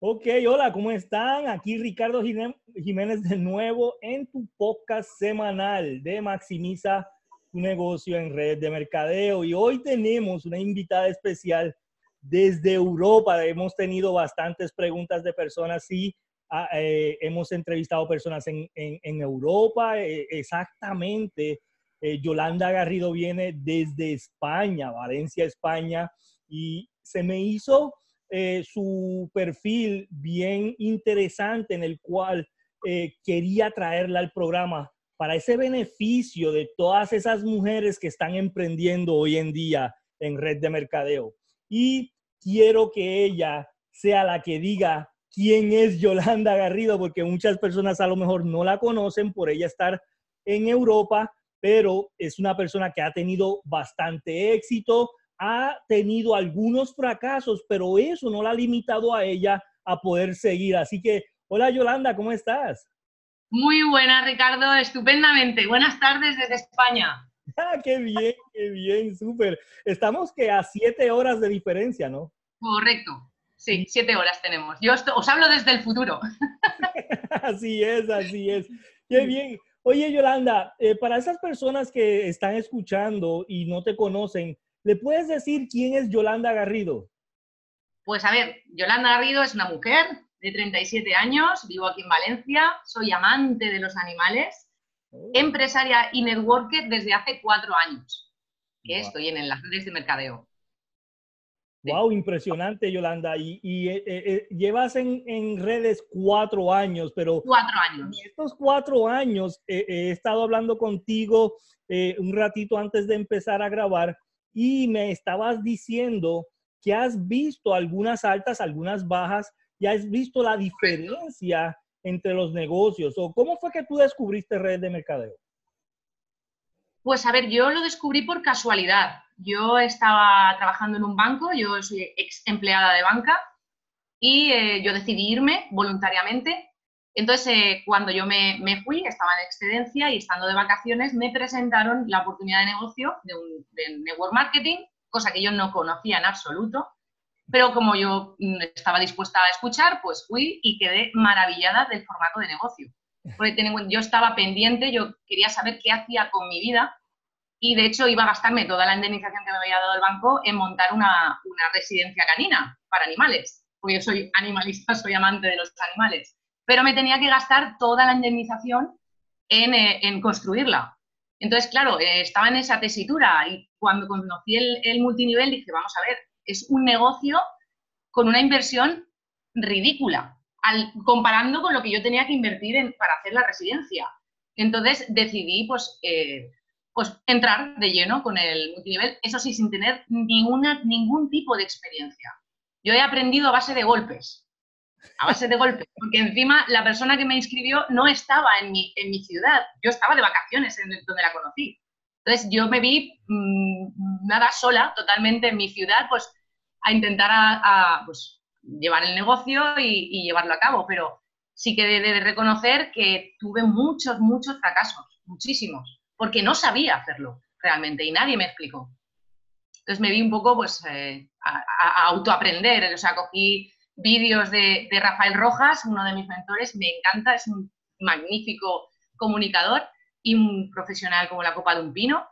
Ok, hola, ¿cómo están? Aquí Ricardo Jiménez de nuevo en tu podcast semanal de Maximiza tu negocio en redes de mercadeo. Y hoy tenemos una invitada especial desde Europa. Hemos tenido bastantes preguntas de personas y ah, eh, hemos entrevistado personas en, Europa. Eh, exactamente, eh, Yolanda Garrido viene desde España, Valencia, España, y se me hizo eh, su perfil bien interesante en el cual eh, quería traerla al programa para ese beneficio de todas esas mujeres que están emprendiendo hoy en día en red de mercadeo. Y quiero que ella sea la que diga quién es Yolanda Garrido, porque muchas personas a lo mejor no la conocen por ella estar en Europa, pero es una persona que ha tenido bastante éxito, ha tenido algunos fracasos, pero eso no la ha limitado a ella a poder seguir. Así que, hola Yolanda, ¿cómo estás? Muy buena, Ricardo, estupendamente. Buenas tardes desde España. Ah, qué bien, qué bien, súper. Estamos que a siete horas de diferencia, ¿no? Correcto. Sí, siete horas tenemos. Yo os hablo desde el futuro. así es, así es. Qué bien. Oye, Yolanda, eh, para esas personas que están escuchando y no te conocen, ¿Le puedes decir quién es Yolanda Garrido? Pues a ver, Yolanda Garrido es una mujer de 37 años, vivo aquí en Valencia, soy amante de los animales, oh. empresaria y networker desde hace cuatro años, que estoy en las redes de mercadeo. Wow, impresionante, Yolanda. Y, eh, eh, eh, llevas en, redes cuatro años, pero... Cuatro años. En estos cuatro años he estado hablando contigo un ratito antes de empezar a grabar y me estabas diciendo que has visto algunas altas, algunas bajas y has visto la diferencia entre los negocios. ¿O cómo fue que tú descubriste redes de mercadeo? Pues a ver, yo lo descubrí por casualidad. Yo estaba trabajando en un banco, yo soy ex empleada de banca y eh, yo decidí irme voluntariamente entonces, eh, cuando yo me, fui, estaba en excedencia y estando de vacaciones, me presentaron la oportunidad de negocio de, un, network marketing, cosa que yo no conocía en absoluto, pero como yo mm, estaba dispuesta a escuchar, pues fui y quedé maravillada del formato de negocio. Porque yo estaba pendiente, yo quería saber qué hacía con mi vida y de hecho iba a gastarme toda la indemnización que me había dado el banco en montar una, una residencia canina para animales, porque yo soy animalista, soy amante de los animales pero me tenía que gastar toda la indemnización en, eh, construirla. Entonces, claro, eh, estaba en esa tesitura y cuando conocí el, multinivel dije, vamos a ver, es un negocio con una inversión ridícula, comparando con lo que yo tenía que invertir para hacer la residencia. Entonces decidí pues, eh, pues entrar de lleno con el multinivel, eso sí, sin tener ningún tipo de experiencia. Yo he aprendido a base de golpes a base de golpes, porque encima la persona que me inscribió no estaba en mi, en mi ciudad, yo estaba de vacaciones en donde la conocí. Entonces yo me vi mm, nada sola, totalmente en mi ciudad, pues a intentar a, pues, llevar el negocio y, llevarlo a cabo, pero sí que he de, reconocer que tuve muchos, muchos fracasos, muchísimos, porque no sabía hacerlo realmente y nadie me explicó. Entonces me vi un poco pues eh, a, a, autoaprender, o sea, cogí vídeos de, Rafael Rojas, uno de mis mentores, me encanta, es un magnífico comunicador y un profesional como la copa de un pino.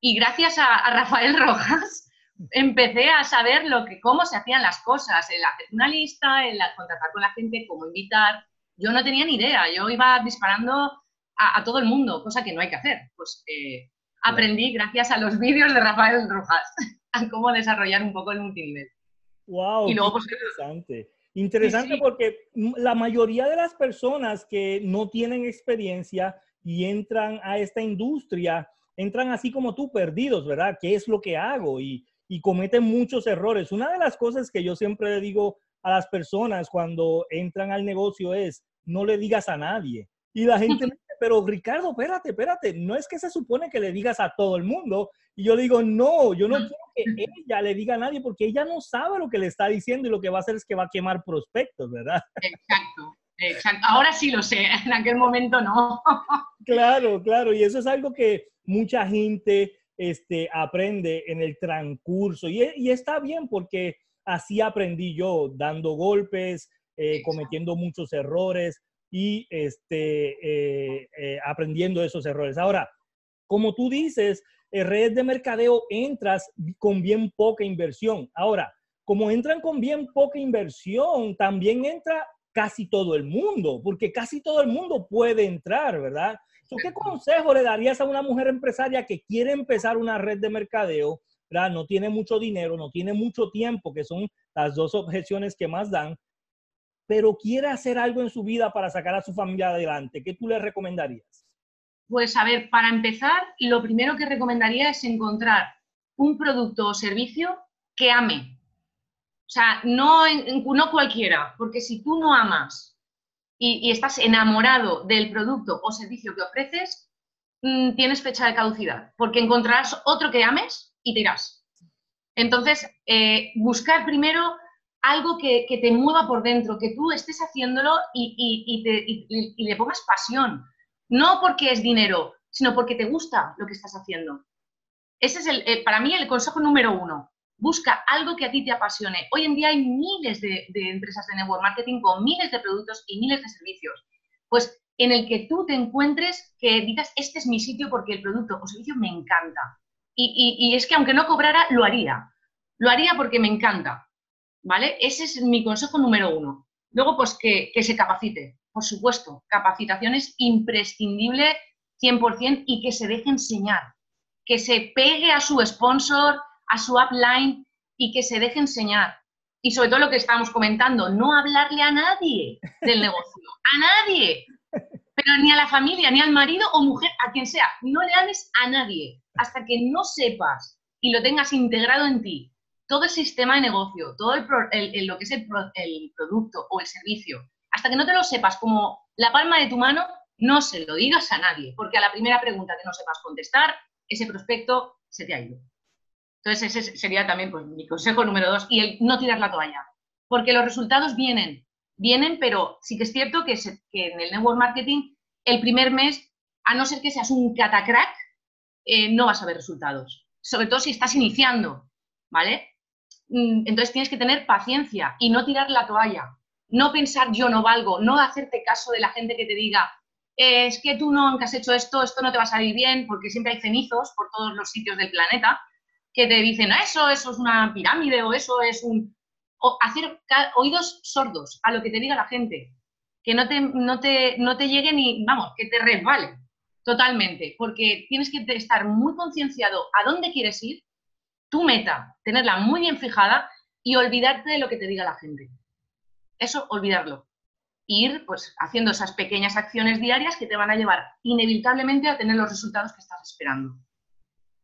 Y gracias a, Rafael Rojas empecé a saber lo que, cómo se hacían las cosas, el hacer una lista, el contratar con la gente, cómo invitar. Yo no tenía ni idea, yo iba disparando a, todo el mundo, cosa que no hay que hacer. Pues eh, aprendí gracias a los vídeos de Rafael Rojas a cómo desarrollar un poco el multinivel. Wow, pues, interesante. Interesante porque la mayoría de las personas que no tienen experiencia y entran a esta industria, entran así como tú, perdidos, ¿verdad? ¿Qué es lo que hago? Y, y cometen muchos errores. Una de las cosas que yo siempre le digo a las personas cuando entran al negocio es, no le digas a nadie. Y la gente me pero Ricardo, espérate, espérate, no es que se supone que le digas a todo el mundo. Y yo digo, no, yo no quiero que ella le diga a nadie porque ella no sabe lo que le está diciendo y lo que va a hacer es que va a quemar prospectos, ¿verdad? Exacto. Exacto. Ahora sí lo sé, en aquel momento no. Claro, claro, y eso es algo que mucha gente este, aprende en el transcurso y, y está bien porque así aprendí yo, dando golpes, eh, cometiendo muchos errores y este, eh, eh, aprendiendo esos errores. Ahora, como tú dices, en redes de mercadeo entras con bien poca inversión. Ahora, como entran con bien poca inversión, también entra casi todo el mundo, porque casi todo el mundo puede entrar, ¿verdad? ¿Qué consejo le darías a una mujer empresaria que quiere empezar una red de mercadeo, ¿verdad? no tiene mucho dinero, no tiene mucho tiempo, que son las dos objeciones que más dan, pero quiere hacer algo en su vida para sacar a su familia adelante? ¿Qué tú le recomendarías? Pues a ver, para empezar, lo primero que recomendaría es encontrar un producto o servicio que ame. O sea, no, no cualquiera, porque si tú no amas y, estás enamorado del producto o servicio que ofreces, mm, tienes fecha de caducidad, porque encontrarás otro que ames y te irás. Entonces, eh, buscar primero algo que, te mueva por dentro, que tú estés haciéndolo y, le pongas pasión. No porque es dinero, sino porque te gusta lo que estás haciendo. Ese es el, para mí el consejo número uno. Busca algo que a ti te apasione. Hoy en día hay miles de, empresas de network marketing con miles de productos y miles de servicios. Pues en el que tú te encuentres que digas, este es mi sitio porque el producto o servicio me encanta. Y, es que aunque no cobrara, lo haría. Lo haría porque me encanta. ¿Vale? Ese es mi consejo número uno. Luego, pues que, se capacite. Por supuesto, capacitación es imprescindible 100% y que se deje enseñar. Que se pegue a su sponsor, a su upline y que se deje enseñar. Y sobre todo lo que estábamos comentando, no hablarle a nadie del negocio, a nadie, pero ni a la familia, ni al marido o mujer, a quien sea, no le hables a nadie hasta que no sepas y lo tengas integrado en ti. Todo el sistema de negocio, todo lo que es el, el producto o el servicio, hasta que no te lo sepas como la palma de tu mano, no se lo digas a nadie, porque a la primera pregunta que no sepas contestar, ese prospecto se te ha ido. Entonces, ese sería también pues, mi consejo número dos, y el no tirar la toalla, porque los resultados vienen, vienen, pero sí que es cierto que, en el network marketing, el primer mes, a no ser que seas un catacrack, eh, no vas a ver resultados, sobre todo si estás iniciando, ¿vale? Mm, entonces tienes que tener paciencia y no tirar la toalla, no pensar yo no valgo, no hacerte caso de la gente que te diga, es que tú no has hecho esto, esto no te va a salir bien, porque siempre hay cenizos por todos los sitios del planeta que te dicen, ah, eso, eso es una pirámide o eso es un... O hacer oídos sordos a lo que te diga la gente, que no te, no te, no te llegue ni, vamos, que te resbale totalmente, porque tienes que estar muy concienciado a dónde quieres ir, tu meta, tenerla muy bien fijada y olvidarte de lo que te diga la gente. Eso, olvidarlo. Ir pues haciendo esas pequeñas acciones diarias que te van a llevar inevitablemente a tener los resultados que estás esperando.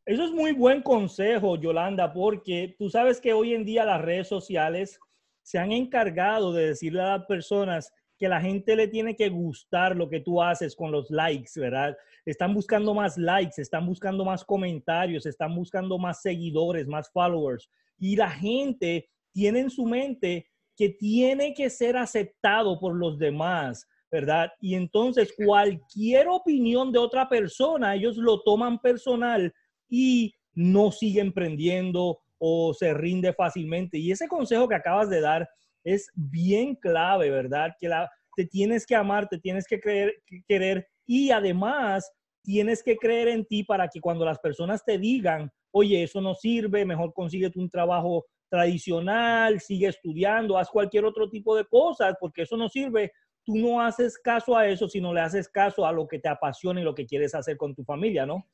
Eso es muy buen consejo, Yolanda, porque tú sabes que hoy en día las redes sociales se han encargado de decirle a las personas que la gente le tiene que gustar lo que tú haces con los likes, ¿verdad? Están buscando más likes, están buscando más comentarios, están buscando más seguidores, más followers. Y la gente tiene en su mente que tiene que ser aceptado por los demás, ¿verdad? Y entonces cualquier opinión de otra persona, ellos lo toman personal y no sigue emprendiendo o se rinde fácilmente. Y ese consejo que acabas de dar es bien clave, ¿verdad? Que te tienes que amar, te tienes que creer, querer y además tienes que creer en ti para que cuando las personas te digan, oye, eso no sirve, mejor consíguete un trabajo tradicional, sigue estudiando, haz cualquier otro tipo de cosas, porque eso no sirve. Tú no haces caso a eso, sino le haces caso a lo que te apasiona y lo que quieres hacer con tu familia, ¿no?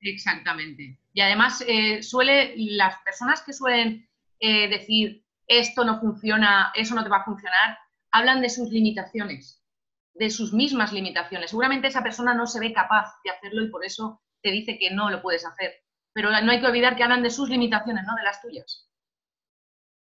Exactamente. Y además, eh, suele, las personas que suelen eh, decir esto no funciona, eso no te va a funcionar, hablan de sus limitaciones, de sus mismas limitaciones. Seguramente esa persona no se ve capaz de hacerlo y por eso te dice que no lo puedes hacer. Pero no hay que olvidar que hablan de sus limitaciones, no de las tuyas.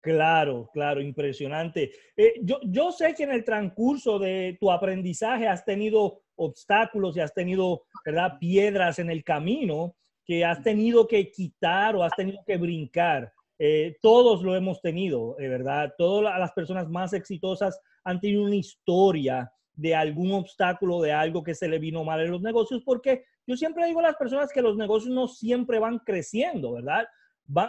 Claro, claro, impresionante. Eh, yo, yo sé que en el transcurso de tu aprendizaje has tenido obstáculos y has tenido, ¿verdad? Piedras en el camino que has tenido que quitar o has tenido que brincar. Eh, todos lo hemos tenido, eh, ¿verdad? Todas las personas más exitosas han tenido una historia de algún obstáculo, de algo que se le vino mal en los negocios, porque yo siempre digo a las personas que los negocios no siempre van creciendo, ¿verdad?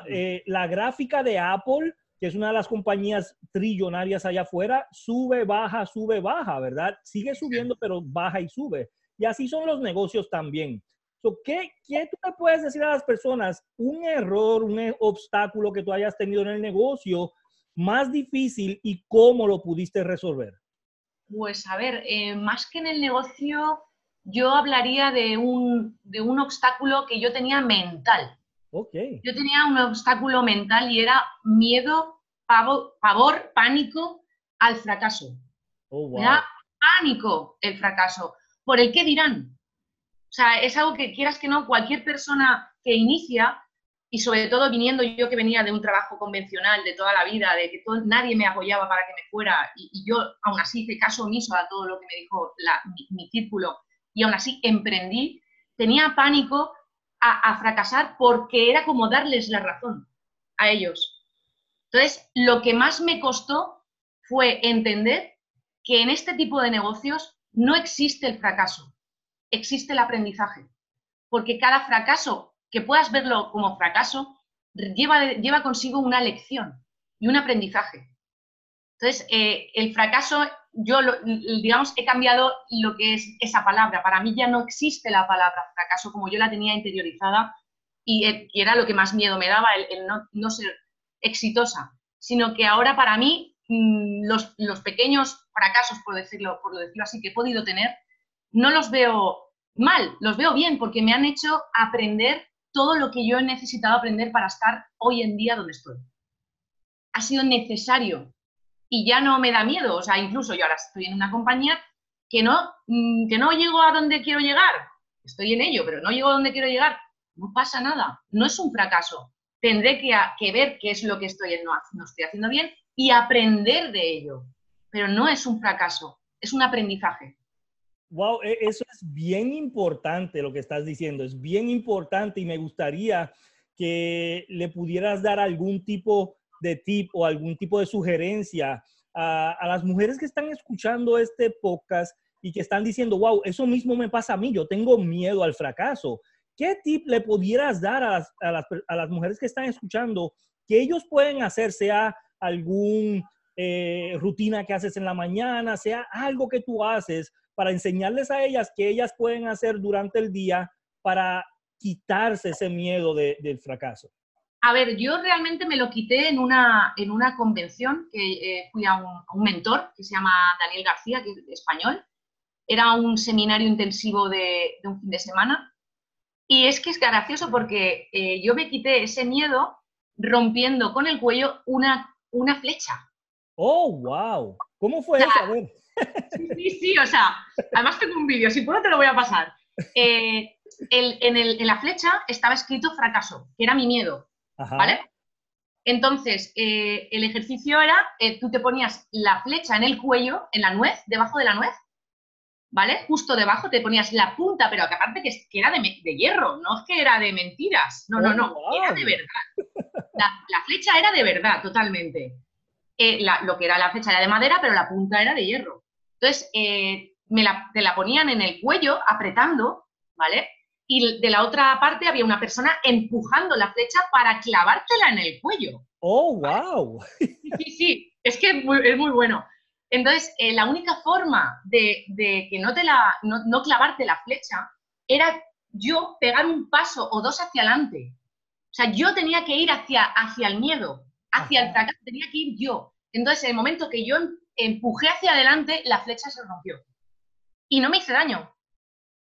Eh, la gráfica de Apple que es una de las compañías trillonarias allá afuera, sube, baja, sube, baja, ¿verdad? Sigue subiendo, pero baja y sube. Y así son los negocios también. ¿Qué, ¿Qué tú le puedes decir a las personas? Un error, un obstáculo que tú hayas tenido en el negocio más difícil y cómo lo pudiste resolver. Pues a ver, eh, más que en el negocio, yo hablaría de un, de un obstáculo que yo tenía mental. Okay. Yo tenía un obstáculo mental y era miedo, pavor, pavor pánico al fracaso. Oh, wow. Era pánico el fracaso. Por el qué dirán. O sea, es algo que quieras que no, cualquier persona que inicia, y sobre todo viniendo yo que venía de un trabajo convencional de toda la vida, de que nadie me apoyaba para que me fuera, y, yo aún así hice caso omiso a todo lo que me dijo mi círculo, y aún así emprendí, tenía pánico a, fracasar porque era como darles la razón a ellos. Entonces, lo que más me costó fue entender que en este tipo de negocios no existe el fracaso, existe el aprendizaje. Porque cada fracaso, que puedas verlo como fracaso, lleva, consigo una lección y un aprendizaje. Entonces, eh, el fracaso yo, digamos, he cambiado lo que es esa palabra. Para mí ya no existe la palabra fracaso como yo la tenía interiorizada y, eh, era lo que más miedo me daba, el, no, ser exitosa. Sino que ahora para mí mm, los, pequeños fracasos, por decirlo, por decirlo así, que he podido tener, no los veo mal, los veo bien porque me han hecho aprender todo lo que yo he necesitado aprender para estar hoy en día donde estoy. Ha sido necesario y ya no me da miedo. O sea, incluso yo ahora estoy en una compañía que no, mm, que no llego a donde quiero llegar. Estoy en ello, pero no llego a donde quiero llegar. No pasa nada. No es un fracaso. Tendré que, ver qué es lo que estoy, no, no estoy haciendo bien y aprender de ello. Pero no es un fracaso, es un aprendizaje. Wow, e, eso es bien importante lo que estás diciendo, es bien importante y me gustaría que le pudieras dar algún tipo de tip o algún tipo de sugerencia a, las mujeres que están escuchando este podcast y que están diciendo, wow, eso mismo me pasa a mí, yo tengo miedo al fracaso. ¿Qué tip le pudieras dar a las, mujeres que están escuchando que ellos pueden hacer, sea algún eh, rutina que haces en la mañana, sea algo que tú haces para enseñarles a ellas que ellas pueden hacer durante el día para quitarse ese miedo del fracaso? A ver, yo realmente me lo quité en una, en una convención que eh, fui a un, mentor que se llama Daniel García, que es español. Era un seminario intensivo de, un fin de semana. Y es que es gracioso porque eh, yo me quité ese miedo rompiendo con el cuello una, una flecha. ¡Oh, wow! ¿Cómo fue eso? A ver. Sí, sí, o sea, además tengo un vídeo, si puedo te lo voy a pasar. Eh, en, en la flecha estaba escrito fracaso, que era mi miedo. ¿Vale? Entonces, eh, el ejercicio era, eh, tú te ponías la flecha en el cuello, en la nuez, debajo de la nuez, ¿vale? Justo debajo te ponías la punta, pero que aparte que, era de, hierro, no es que era de mentiras, no, no, no, oh, era de verdad. La, flecha era de verdad, totalmente. Eh, lo que era la flecha era de madera, pero la punta era de hierro. Entonces, me la, te la ponían en el cuello, apretando, ¿vale? y de la otra parte había una persona empujando la flecha para clavártela en el cuello. ¡Oh, wow! Sí, sí, es que es muy, bueno. Entonces, eh, la única forma de, que no, te la, no, clavarte la flecha era yo pegar un paso o dos hacia adelante. O sea, yo tenía que ir hacia, hacia el miedo, hacia el fracaso, tenía que ir yo. Entonces, en el momento que yo empujé hacia adelante, la flecha se rompió. Y no me hice daño.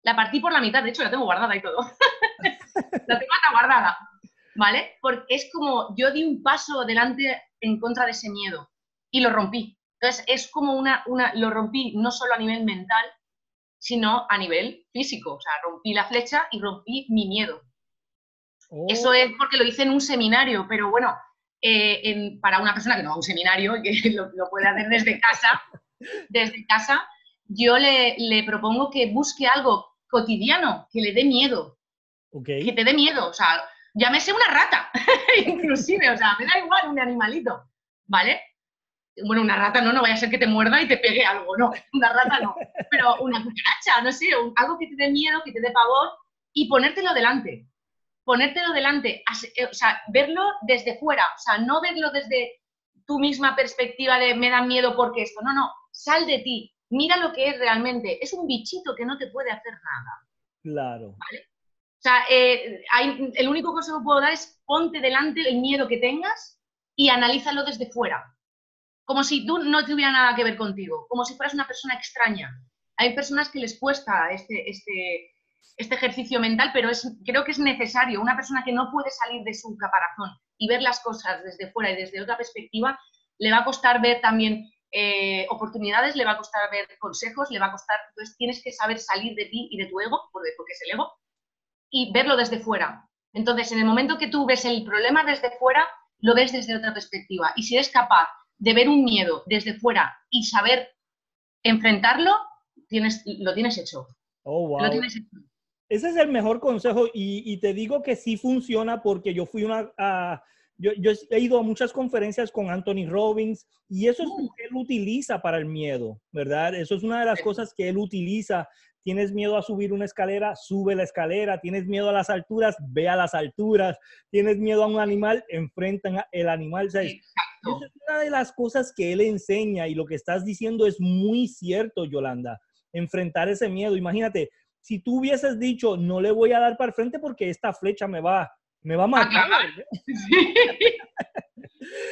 La partí por la mitad, de hecho la tengo guardada y todo. la tengo hasta guardada, ¿vale? Porque es como yo di un paso adelante en contra de ese miedo y lo rompí. Entonces es como una, una, lo rompí no solo a nivel mental, sino a nivel físico. O sea, rompí la flecha y rompí mi miedo. Eso oh. es porque lo hice en un seminario, pero bueno, eh, para una persona que no va a un seminario, que lo, lo puede hacer desde casa, desde casa, yo le, le, propongo que busque algo cotidiano, que le dé miedo. Que te dé miedo, o sea, llámese una rata, inclusive, o sea, me da igual un animalito, ¿vale? Bueno, una rata no, no vaya a ser que te muerda y te pegue algo, no, una rata no, pero una cucaracha, no sé, algo que te dé miedo, que te dé pavor y ponértelo delante, ponértelo delante, eh, o sea, verlo desde fuera, o sea, no verlo desde, tu misma perspectiva de me da miedo porque esto. No, no, sal de ti, mira lo que es realmente. Es un bichito que no te puede hacer nada. Claro. O sea, eh, el único consejo que puedo dar es ponte delante el miedo que tengas y analízalo desde fuera. Como si tú no tuviera nada que ver contigo, como si fueras una persona extraña. Hay personas que les cuesta este, este, este ejercicio mental, pero es, creo que es necesario. Una persona que no puede salir de su caparazón y ver las cosas desde fuera y desde otra perspectiva, le va a costar ver también eh, oportunidades, le va a costar ver consejos, le va a costar. Entonces tienes que saber salir de ti y de tu ego, porque es el ego, y verlo desde fuera. Entonces, en el momento que tú ves el problema desde fuera, lo ves desde otra perspectiva. Y si eres capaz de ver un miedo desde fuera y saber enfrentarlo, tienes, lo tienes hecho. Oh, wow. Ese es el mejor consejo y, te digo que sí funciona porque yo fui una... yo, he ido a muchas conferencias con Anthony Robbins y eso es lo que él utiliza para el miedo, ¿verdad? Eso es una de las cosas que él utiliza. Tienes miedo a subir una escalera, sube la escalera. Tienes miedo a las alturas, ve a las alturas. Tienes miedo a un animal, enfrentan el animal. Esa es una de las cosas que él enseña y lo que estás diciendo es muy cierto, Yolanda enfrentar ese miedo. Imagínate, si tú hubieses dicho, no le voy a dar para el frente porque esta flecha me va, me va a matar.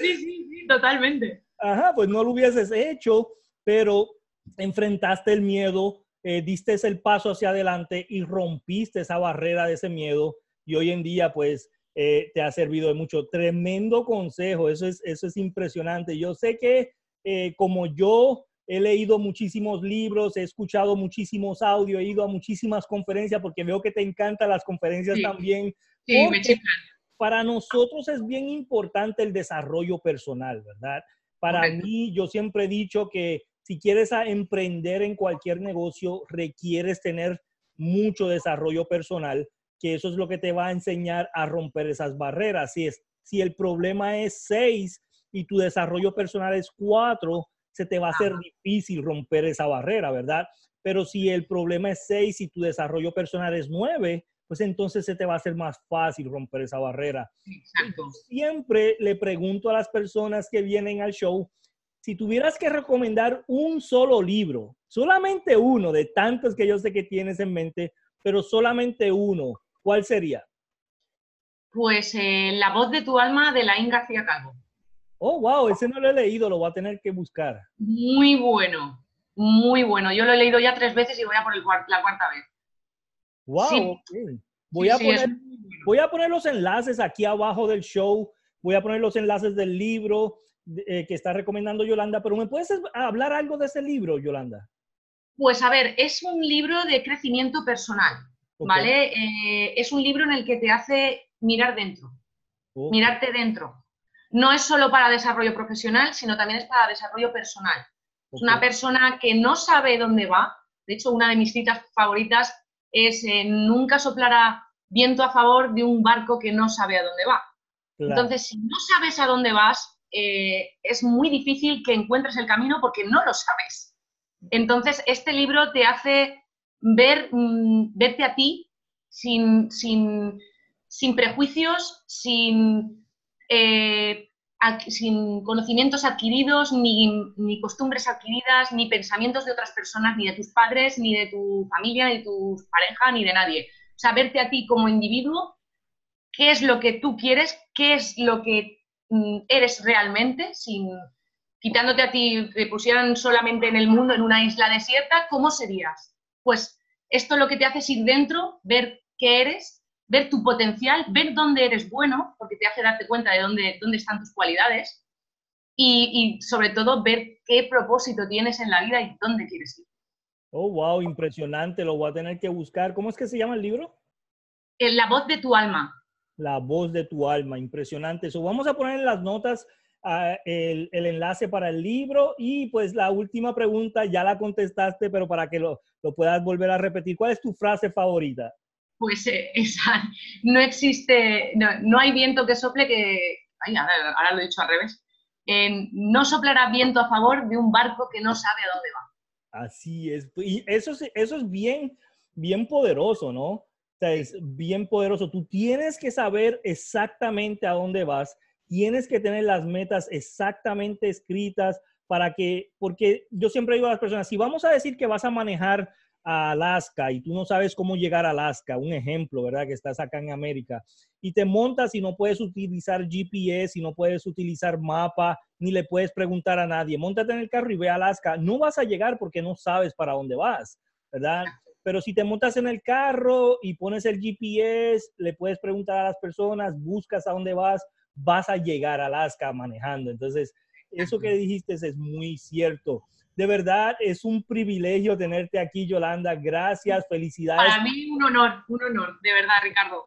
Sí. sí, sí, totalmente. Ajá, pues no lo hubieses hecho, pero enfrentaste el miedo, eh, diste el paso hacia adelante y rompiste esa barrera de ese miedo y hoy en día pues eh, te ha servido de mucho. Tremendo consejo, eso es, eso es impresionante. Yo sé que eh, como yo he leído muchísimos libros, he escuchado muchísimos audios, he ido a muchísimas conferencias porque veo que te encantan las conferencias también. Sí, me para nosotros es bien importante el desarrollo personal, ¿verdad? Para mí, yo siempre he dicho que si quieres emprender en cualquier negocio, requieres tener mucho desarrollo personal, que eso es lo que te va a enseñar a romper esas barreras. Si, es, si el problema es seis y tu desarrollo personal es cuatro, se te va a hacer difícil romper esa barrera, ¿verdad? Pero si el problema es 6 y tu desarrollo personal es 9, pues entonces se te va a hacer más fácil romper esa barrera. Exacto. Siempre le pregunto a las personas que vienen al show, si tuvieras que recomendar un solo libro, solamente uno de tantos que yo sé que tienes en mente, pero solamente uno, ¿cuál sería? Pues eh, La voz de tu alma de la García Calvo. Oh, wow, ese no lo he leído, lo voy a tener que buscar. Muy bueno, muy bueno. Yo lo he leído ya tres veces y voy a por la cuarta vez. Wow, voy, a poner, voy a poner los enlaces aquí abajo del show, voy a poner los enlaces del libro eh, que está recomendando Yolanda, pero ¿me puedes hablar algo de ese libro, Yolanda? Pues a ver, es un libro de crecimiento personal, ¿vale? Eh, es un libro en el que te hace mirar dentro, mirarte dentro no es solo para desarrollo profesional, sino también es para desarrollo personal. Es una persona que no sabe dónde va. De hecho, una de mis citas favoritas es eh, nunca soplará viento a favor de un barco que no sabe a dónde va. Entonces, si no sabes a dónde vas, eh, es muy difícil que encuentres el camino porque no lo sabes. Entonces, este libro te hace ver, mm, verte a ti sin, sin, sin prejuicios, sin eh, sin conocimientos adquiridos, ni, costumbres adquiridas, ni pensamientos de otras personas, ni de tus padres, ni de tu familia, ni de tu pareja, ni de nadie. Saberte a ti como individuo, qué es lo que tú quieres, qué es lo que mm, eres realmente, sin quitándote a ti, te pusieran solamente en el mundo, en una isla desierta, ¿cómo serías? Pues esto lo que te hace es ir dentro, ver qué eres ver tu potencial, ver dónde eres bueno, porque te hace darte cuenta de dónde, dónde están tus cualidades y, sobre todo ver qué propósito tienes en la vida y dónde quieres ir. Oh, wow, impresionante, lo voy a tener que buscar. ¿Cómo es que se llama el libro? Eh, la voz de tu alma. La voz de tu alma, impresionante. Eso vamos a poner en las notas ah, el, el, enlace para el libro y pues la última pregunta ya la contestaste, pero para que lo, lo puedas volver a repetir, ¿cuál es tu frase favorita? Pues eh, no existe, no, hay viento que sople que, ay, ahora, lo he dicho al revés, no soplará viento a favor de un barco que no sabe a dónde va. Así es, y eso, eso es bien, bien poderoso, ¿no? O sea, es bien poderoso. Tú tienes que saber exactamente a dónde vas tienes que tener las metas exactamente escritas para que, porque yo siempre digo a las personas, si vamos a decir que vas a manejar a Alaska y tú no sabes cómo llegar a Alaska, un ejemplo, ¿verdad? Que estás acá en América y te montas y no puedes utilizar GPS y no puedes utilizar mapa ni le puedes preguntar a nadie, montate en el carro y ve a Alaska, no vas a llegar porque no sabes para dónde vas, ¿verdad? Pero si te montas en el carro y pones el GPS, le puedes preguntar a las personas, buscas a dónde vas, vas a llegar a Alaska manejando. Entonces, eso que dijiste es muy cierto. De verdad, es un privilegio tenerte aquí, Yolanda. Gracias, felicidades. Para mí un honor, un honor, de verdad, Ricardo.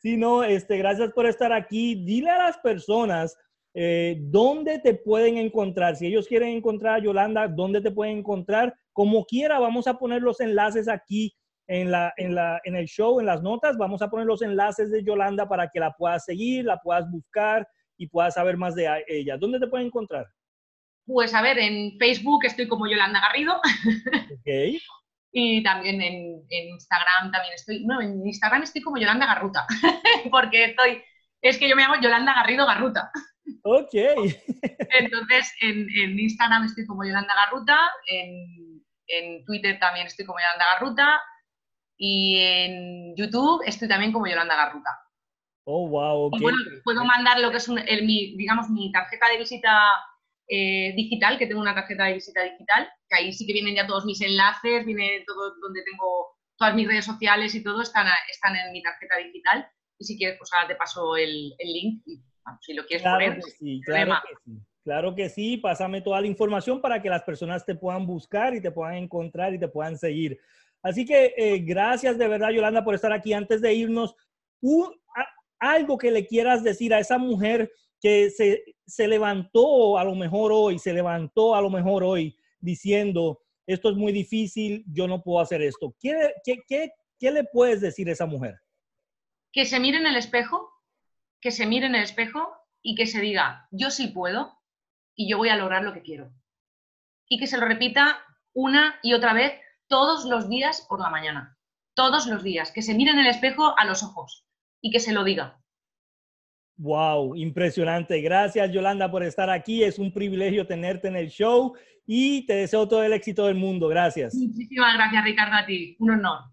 Sí, no, este, gracias por estar aquí. Dile a las personas eh, dónde te pueden encontrar. Si ellos quieren encontrar a Yolanda, dónde te pueden encontrar. Como quiera, vamos a poner los enlaces aquí en, la, en, la, en el show, en las notas. Vamos a poner los enlaces de Yolanda para que la puedas seguir, la puedas buscar y puedas saber más de ella. ¿Dónde te pueden encontrar? Pues a ver, en Facebook estoy como Yolanda Garrido. Ok. y también en, Instagram también estoy, no, en Instagram estoy como Yolanda Garruta, porque estoy, es que yo me llamo Yolanda Garrido Garruta. Ok. Entonces, en, Instagram estoy como Yolanda Garruta, en, en Twitter también estoy como Yolanda Garruta y en YouTube estoy también como Yolanda Garruta. Oh, wow. Okay. bueno, puedo mandar lo que es, el, mi, digamos, mi tarjeta de visita eh, digital, que tengo una tarjeta de visita digital, que ahí sí que vienen ya todos mis enlaces, viene todo donde tengo todas mis redes sociales y todo están, están en mi tarjeta digital. Y si quieres, pues ahora te paso el, link y si lo quieres claro poner. Que sí, claro que sí. Claro que sí, pásame toda la información para que las personas te puedan buscar y te puedan encontrar y te puedan seguir. Así que eh, gracias de verdad, Yolanda, por estar aquí. Antes de irnos, algo que le quieras decir a esa mujer que se, se, levantó a lo mejor hoy, se levantó a lo mejor hoy diciendo, esto es muy difícil, yo no puedo hacer esto. ¿Qué, qué, qué, qué le puedes decir a esa mujer? Que se mire en el espejo, que se mire en el espejo y que se diga, yo sí puedo y yo voy a lograr lo que quiero. Y que se lo repita una y otra vez todos los días por la mañana. Todos los días. Que se mire en el espejo a los ojos y que se lo diga. Wow, impresionante. Gracias Yolanda por estar aquí. Es un privilegio tenerte en el show y te deseo todo el éxito del mundo. Gracias. Muchísimas gracias Ricardo a ti. Un honor.